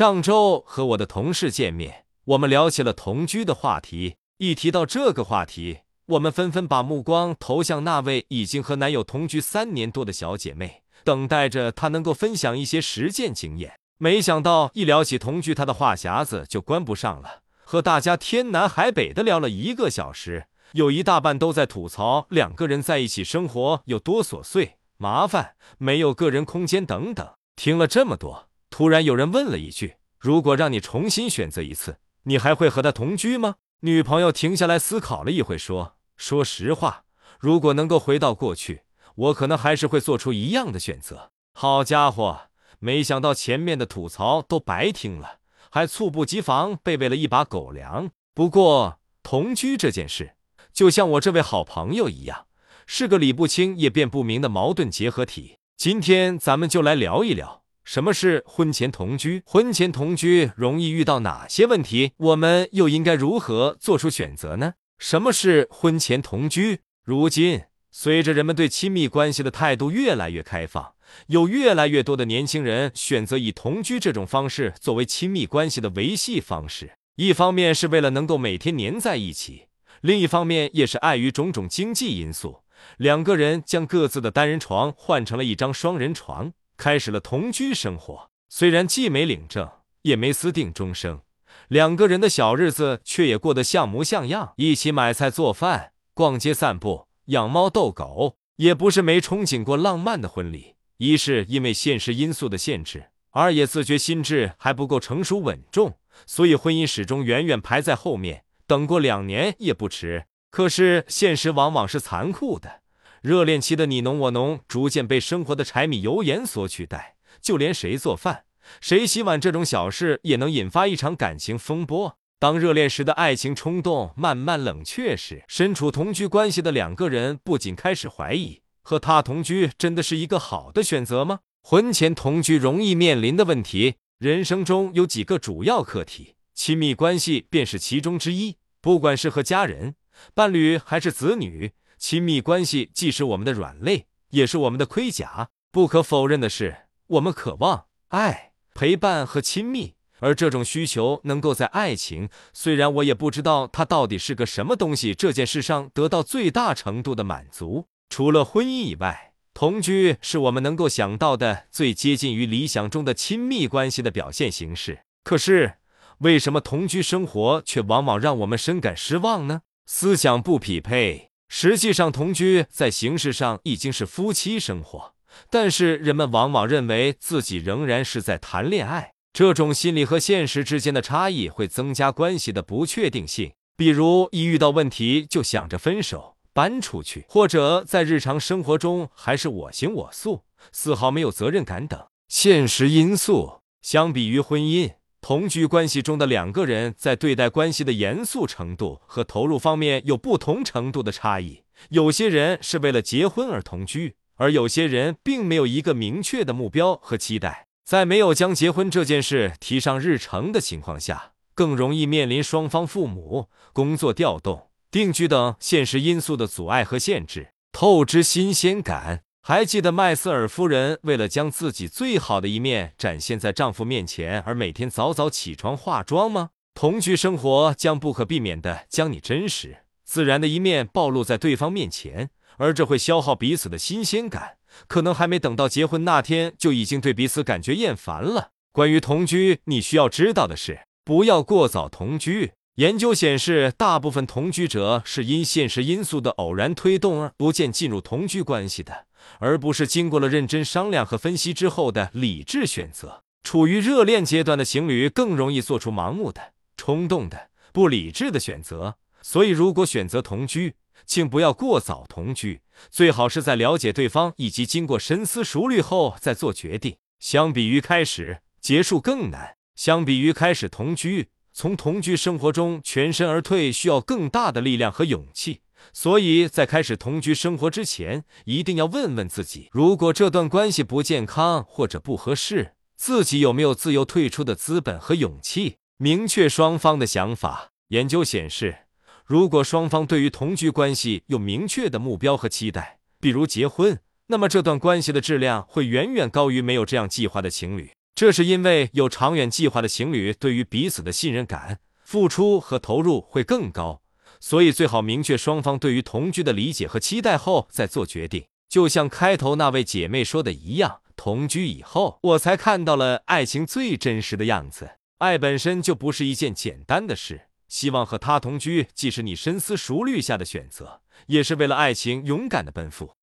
上周和我的同事见面，我们聊起了同居的话题。一提到这个话题，我们纷纷把目光投向那位已经和男友同居三年多的小姐妹，等待着她能够分享一些实践经验。没想到一聊起同居，她的话匣子就关不上了，和大家天南海北的聊了一个小时，有一大半都在吐槽两个人在一起生活有多琐碎、麻烦，没有个人空间等等。听了这么多，突然有人问了一句：“如果让你重新选择一次，你还会和他同居吗？”女朋友停下来思考了一会，说：“说实话，如果能够回到过去，我可能还是会做出一样的选择。”好家伙，没想到前面的吐槽都白听了，还猝不及防被喂了一把狗粮。不过，同居这件事，就像我这位好朋友一样，是个理不清也辩不明的矛盾结合体。今天咱们就来聊一聊。什么是婚前同居？婚前同居容易遇到哪些问题？我们又应该如何做出选择呢？什么是婚前同居？如今，随着人们对亲密关系的态度越来越开放，有越来越多的年轻人选择以同居这种方式作为亲密关系的维系方式。一方面是为了能够每天黏在一起，另一方面也是碍于种种经济因素，两个人将各自的单人床换成了一张双人床。开始了同居生活，虽然既没领证，也没私定终生，两个人的小日子却也过得像模像样。一起买菜做饭、逛街散步、养猫逗狗，也不是没憧憬过浪漫的婚礼。一是因为现实因素的限制，二也自觉心智还不够成熟稳重，所以婚姻始终远远排在后面。等过两年也不迟。可是现实往往是残酷的。热恋期的你侬我侬，逐渐被生活的柴米油盐所取代，就连谁做饭、谁洗碗这种小事，也能引发一场感情风波。当热恋时的爱情冲动慢慢冷却时，身处同居关系的两个人不仅开始怀疑，和他同居真的是一个好的选择吗？婚前同居容易面临的问题，人生中有几个主要课题，亲密关系便是其中之一。不管是和家人、伴侣还是子女。亲密关系既是我们的软肋，也是我们的盔甲。不可否认的是，我们渴望爱、陪伴和亲密，而这种需求能够在爱情（虽然我也不知道它到底是个什么东西）这件事上得到最大程度的满足。除了婚姻以外，同居是我们能够想到的最接近于理想中的亲密关系的表现形式。可是，为什么同居生活却往往让我们深感失望呢？思想不匹配。实际上，同居在形式上已经是夫妻生活，但是人们往往认为自己仍然是在谈恋爱。这种心理和现实之间的差异会增加关系的不确定性。比如，一遇到问题就想着分手、搬出去，或者在日常生活中还是我行我素，丝毫没有责任感等现实因素。相比于婚姻。同居关系中的两个人在对待关系的严肃程度和投入方面有不同程度的差异。有些人是为了结婚而同居，而有些人并没有一个明确的目标和期待。在没有将结婚这件事提上日程的情况下，更容易面临双方父母、工作调动、定居等现实因素的阻碍和限制。透支新鲜感。还记得麦瑟尔夫人为了将自己最好的一面展现在丈夫面前，而每天早早起床化妆吗？同居生活将不可避免地将你真实、自然的一面暴露在对方面前，而这会消耗彼此的新鲜感，可能还没等到结婚那天，就已经对彼此感觉厌烦了。关于同居，你需要知道的是，不要过早同居。研究显示，大部分同居者是因现实因素的偶然推动而逐渐进入同居关系的。而不是经过了认真商量和分析之后的理智选择。处于热恋阶段的情侣更容易做出盲目的、冲动的、不理智的选择。所以，如果选择同居，请不要过早同居，最好是在了解对方以及经过深思熟虑后再做决定。相比于开始，结束更难；相比于开始同居，从同居生活中全身而退需要更大的力量和勇气。所以在开始同居生活之前，一定要问问自己：如果这段关系不健康或者不合适，自己有没有自由退出的资本和勇气？明确双方的想法。研究显示，如果双方对于同居关系有明确的目标和期待，比如结婚，那么这段关系的质量会远远高于没有这样计划的情侣。这是因为有长远计划的情侣对于彼此的信任感、付出和投入会更高，所以最好明确双方对于同居的理解和期待后再做决定。就像开头那位姐妹说的一样，同居以后，我才看到了爱情最真实的样子。爱本身就不是一件简单的事，希望和他同居，既是你深思熟虑下的选择，也是为了爱情勇敢的奔赴。